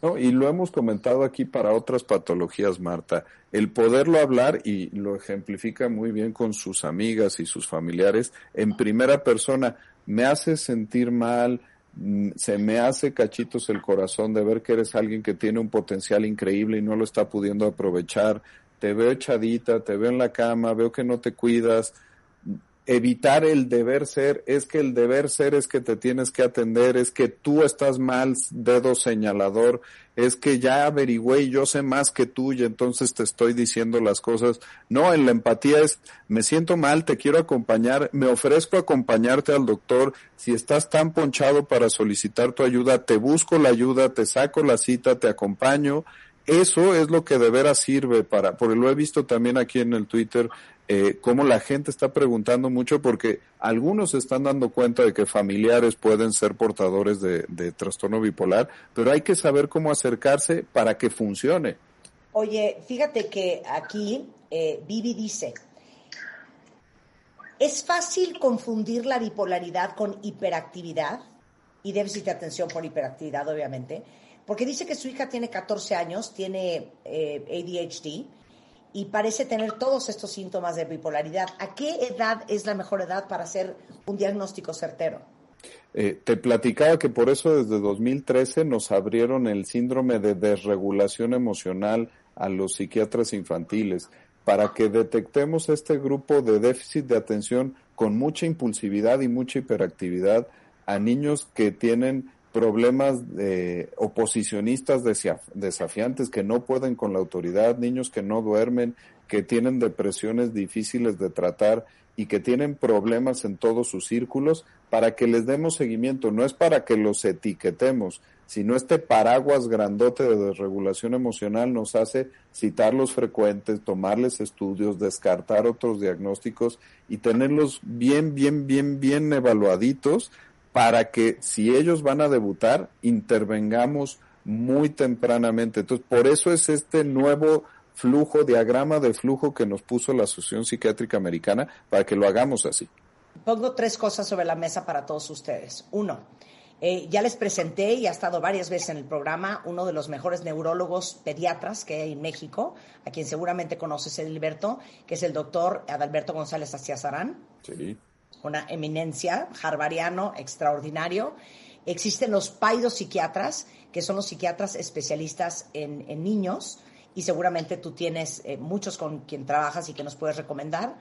S3: No, y lo hemos comentado aquí para otras patologías, Marta. El poderlo hablar, y lo ejemplifica muy bien con sus amigas y sus familiares, en primera persona, me hace sentir mal, mm, se me hace cachitos el corazón de ver que eres alguien que tiene un potencial increíble y no lo está pudiendo aprovechar. Te veo echadita, te veo en la cama, veo que no te cuidas, evitar el deber ser, es que el deber ser es que te tienes que atender, es que tú estás mal, dedo señalador, es que ya averigüé y yo sé más que tú y entonces te estoy diciendo las cosas. No, en la empatía es, me siento mal, te quiero acompañar, me ofrezco acompañarte al doctor, si estás tan ponchado para solicitar tu ayuda, te busco la ayuda, te saco la cita, te acompaño. Eso es lo que de veras sirve para, porque lo he visto también aquí en el Twitter, eh, cómo la gente está preguntando mucho porque algunos se están dando cuenta de que familiares pueden ser portadores de, trastorno bipolar, pero hay que saber cómo acercarse para que funcione.
S5: Oye, fíjate que aquí eh, Vivi dice, es fácil confundir la bipolaridad con hiperactividad y déficit de atención por hiperactividad, obviamente, porque dice que su hija tiene 14 años, tiene eh, ADHD y parece tener todos estos síntomas de bipolaridad. ¿A qué edad es la mejor edad para hacer un diagnóstico certero?
S3: Eh, te platicaba que por eso desde 2013 nos abrieron el síndrome de desregulación emocional a los psiquiatras infantiles para que detectemos este grupo de déficit de atención con mucha impulsividad y mucha hiperactividad a niños que tienen problemas de oposicionistas desafiantes que no pueden con la autoridad, niños que no duermen, que tienen depresiones difíciles de tratar y que tienen problemas en todos sus círculos, para que les demos seguimiento. No es para que los etiquetemos, sino este paraguas grandote de desregulación emocional nos hace citarlos frecuentes, tomarles estudios, descartar otros diagnósticos y tenerlos bien, bien, bien, bien evaluaditos para que si ellos van a debutar, intervengamos muy tempranamente. Entonces, por eso es este nuevo flujo, diagrama de flujo que nos puso la Asociación Psiquiátrica Americana para que lo hagamos así.
S5: Pongo tres cosas sobre la mesa para todos ustedes. Uno, eh, ya les presenté y ha estado varias veces en el programa uno de los mejores neurólogos pediatras que hay en México, a quien seguramente conoces, Edilberto, que es el doctor Adalberto González Aciazarán. Sí una eminencia, harvariano, extraordinario. Existen los psiquiatras, que son los psiquiatras especialistas en, niños, y seguramente tú tienes eh, muchos con quien trabajas y que nos puedes recomendar.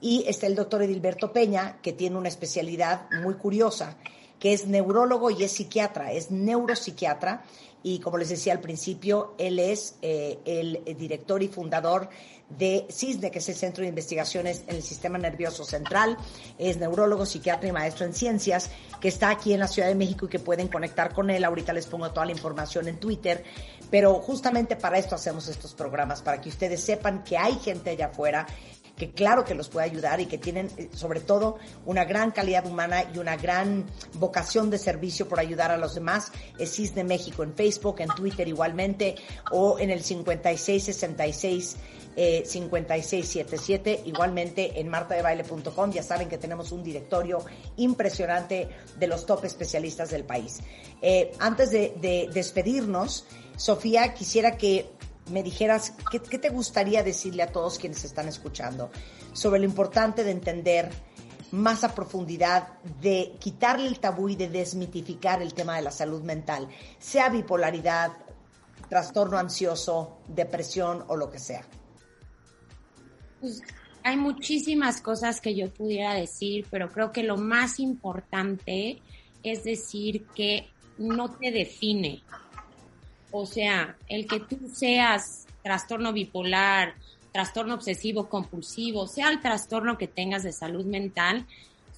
S5: Y está el doctor Edilberto Peña, que tiene una especialidad muy curiosa, que es neurólogo y es psiquiatra, es neuropsiquiatra. Y como les decía al principio, él es eh, el director y fundador de CISNE, que es el Centro de Investigaciones en el Sistema Nervioso Central. Es neurólogo, psiquiatra y maestro en ciencias, que está aquí en la Ciudad de México y que pueden conectar con él. Ahorita les pongo toda la información en Twitter. Pero justamente para esto hacemos estos programas, para que ustedes sepan que hay gente allá afuera que claro que los puede ayudar y que tienen eh, sobre todo una gran calidad humana y una gran vocación de servicio por ayudar a los demás. Es CISNE México en Facebook, en Twitter igualmente, o en el 5666 eh, 5677, igualmente en martadebaile.com. Ya saben que tenemos un directorio impresionante de los top especialistas del país. Eh, antes de, despedirnos, Sofía, quisiera que me dijeras qué, qué te gustaría decirle a todos quienes están escuchando sobre lo importante de entender más a profundidad de quitarle el tabú y de desmitificar el tema de la salud mental, sea bipolaridad, trastorno ansioso, depresión o lo que sea.
S7: Pues, hay muchísimas cosas que yo pudiera decir, pero creo que lo más importante es decir que no te define. O sea, el que tú seas trastorno bipolar, trastorno obsesivo compulsivo, sea el trastorno que tengas de salud mental,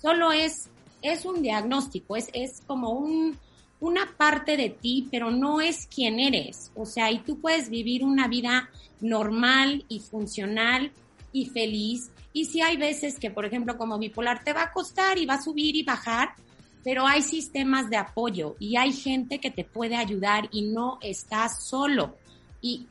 S7: solo es, es un diagnóstico, es, es como un, una parte de ti, pero no es quien eres. O sea, y tú puedes vivir una vida normal y funcional y feliz. Y si hay veces que, por ejemplo, como bipolar, te va a costar y va a subir y bajar, pero hay sistemas de apoyo y hay gente que te puede ayudar y no estás solo. Y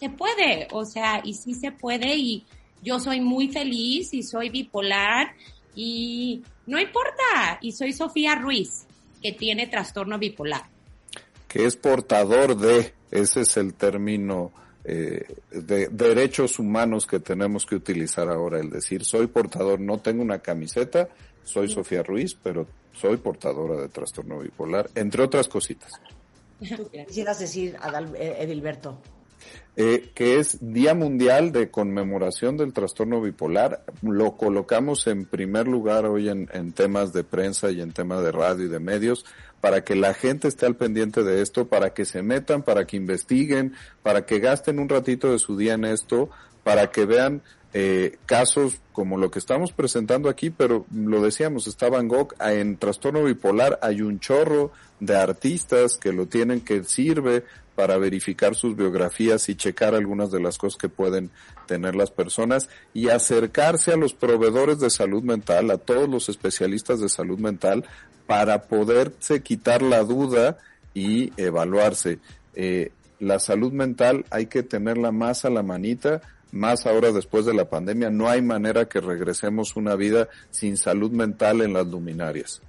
S7: se puede, o sea, y sí se puede y yo soy muy feliz y soy bipolar y no importa, y soy Sofía Ruiz, que tiene trastorno bipolar.
S3: Que es portador de, ese es el término eh, de, derechos humanos que tenemos que utilizar ahora, el decir, soy portador, no tengo una camiseta, soy Sofía Ruiz, pero soy portadora de trastorno bipolar, entre otras cositas.
S5: quisieras decir, Adal, eh, Edilberto?
S3: eh, que es Día Mundial de Conmemoración del Trastorno Bipolar. Lo colocamos en primer lugar hoy en, en, temas de prensa y en temas de radio y de medios para que la gente esté al pendiente de esto, para que se metan, para que investiguen, para que gasten un ratito de su día en esto, para que vean eh, casos como lo que estamos presentando aquí, pero lo decíamos, está Van Gogh, en trastorno bipolar hay un chorro de artistas que lo tienen que sirve para verificar sus biografías y checar algunas de las cosas que pueden tener las personas y acercarse a los proveedores de salud mental, a todos los especialistas de salud mental, para poderse quitar la duda y evaluarse. Eh, la salud mental hay que tenerla más a la manita, más ahora después de la pandemia, no hay manera que regresemos una vida sin salud mental en las luminarias.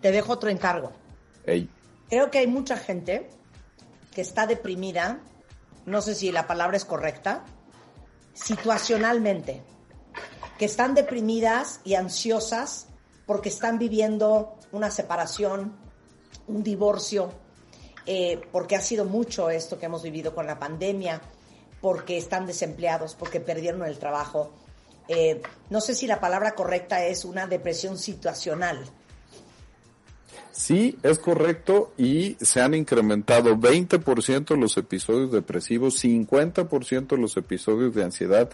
S5: Te dejo otro encargo.
S3: Ey.
S5: Creo que hay mucha gente que está deprimida, no sé si la palabra es correcta, situacionalmente, que están deprimidas y ansiosas porque están viviendo una separación, un divorcio, eh, porque ha sido mucho esto que hemos vivido con la pandemia, porque están desempleados, porque perdieron el trabajo. Eh, no sé si la palabra correcta es una depresión situacional.
S3: Sí, es correcto y se han incrementado 20% los episodios depresivos, 50% los episodios de ansiedad,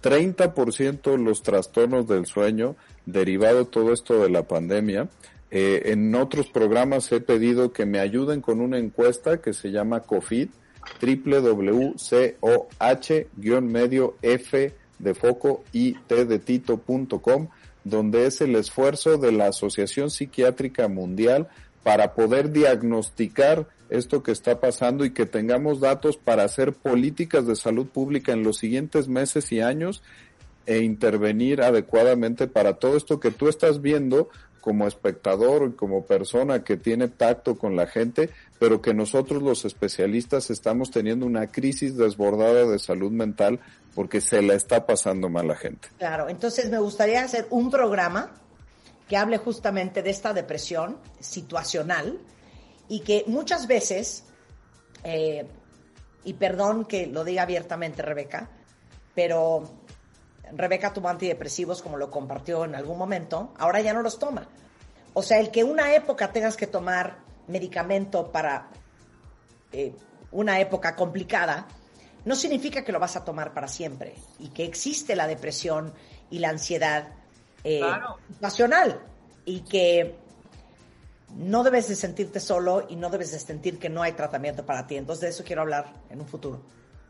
S3: 30% los trastornos del sueño, derivado todo esto de la pandemia. Eh, en otros programas he pedido que me ayuden con una encuesta que se llama COFID, www.coh-medio f de foco y t donde es el esfuerzo de la Asociación Psiquiátrica Mundial para poder diagnosticar esto que está pasando y que tengamos datos para hacer políticas de salud pública en los siguientes meses y años e intervenir adecuadamente para todo esto que tú estás viendo como espectador y como persona que tiene tacto con la gente, pero que nosotros los especialistas estamos teniendo una crisis desbordada de salud mental porque se la está pasando mal la gente.
S5: Claro, entonces me gustaría hacer un programa que hable justamente de esta depresión situacional y que muchas veces, eh, y perdón que lo diga abiertamente Rebeca, pero Rebeca tomó antidepresivos como lo compartió en algún momento, ahora ya no los toma. O sea, el que una época tengas que tomar medicamento para eh, una época complicada, no significa que lo vas a tomar para siempre y que existe la depresión y la ansiedad eh, situacional y que no debes de sentirte solo y no debes de sentir que no hay tratamiento para ti. Entonces de eso quiero hablar en un futuro.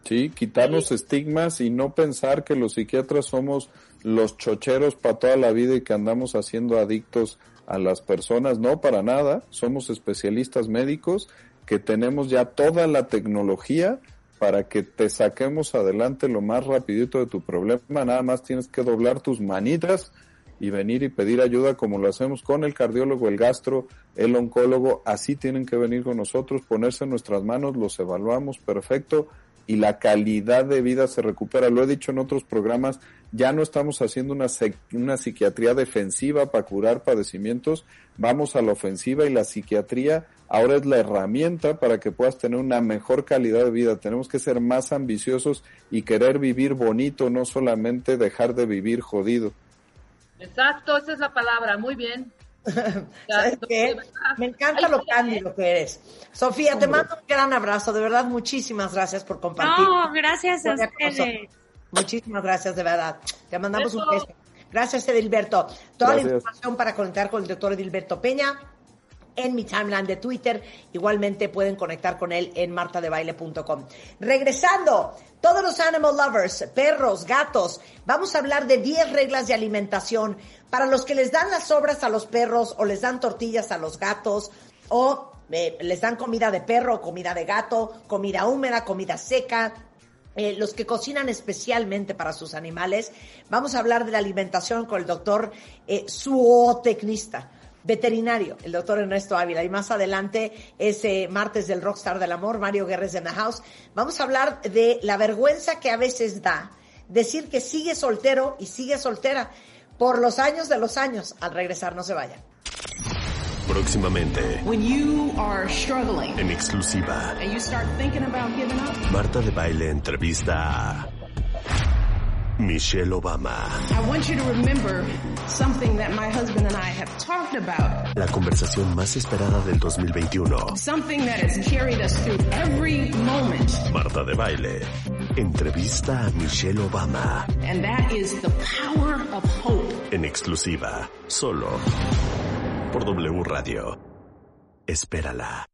S3: Sí, quitarnos estigmas y no pensar que los psiquiatras somos los chocheros para toda la vida y que andamos haciendo adictos a las personas. No, para nada. Somos especialistas médicos que tenemos ya toda la tecnología para que te saquemos adelante lo más rapidito de tu problema. Nada más tienes que doblar tus manitas y venir y pedir ayuda como lo hacemos con el cardiólogo, el gastro, el oncólogo. Así tienen que venir con nosotros, ponerse en nuestras manos, los evaluamos perfecto y la calidad de vida se recupera. Lo he dicho en otros programas, ya no estamos haciendo una, una psiquiatría defensiva para curar padecimientos, vamos a la ofensiva y la psiquiatría ahora es la herramienta para que puedas tener una mejor calidad de vida. Tenemos que ser más ambiciosos y querer vivir bonito, no solamente dejar de vivir jodido.
S6: Exacto, esa es la palabra, muy bien.
S5: ¿Sabes qué? Me encanta lo cándido que eres. Sofía, te mando un gran abrazo. De verdad, muchísimas gracias por compartir.
S7: No, gracias a ustedes.
S5: Muchísimas gracias, de verdad. Te mandamos un beso. Gracias, Edilberto. Toda la información para conectar con el doctor Edilberto Peña en mi timeline de Twitter. Igualmente pueden conectar con él en martadebaile.com. Regresando, todos los animal lovers, perros, gatos, vamos a hablar de 10 reglas de alimentación para los que les dan las sobras a los perros o les dan tortillas a los gatos o eh, les dan comida de perro, comida de gato, comida húmeda, comida seca, eh, los que cocinan especialmente para sus animales. Vamos a hablar de la alimentación con el doctor eh, zootecnista veterinario, el doctor Ernesto Ávila. Y más adelante, ese martes del Rockstar del Amor, Mario Guerres de the House, vamos a hablar de la vergüenza que a veces da decir que sigue soltero y sigue soltera por los años de los años. Al regresar, no se vayan.
S1: Próximamente.
S4: When you are struggling
S1: En exclusiva.
S4: and you start thinking about giving up,
S1: Marta de Baile entrevista a Michelle Obama.
S4: I want you to remember something that my husband and I have talked about.
S1: La conversación más esperada del 2021.
S4: Something that has carried us through every moment.
S1: Marta de Baile. Entrevista a Michelle Obama.
S4: And that is the power of hope.
S1: En exclusiva. Solo. Por W Radio. Espérala.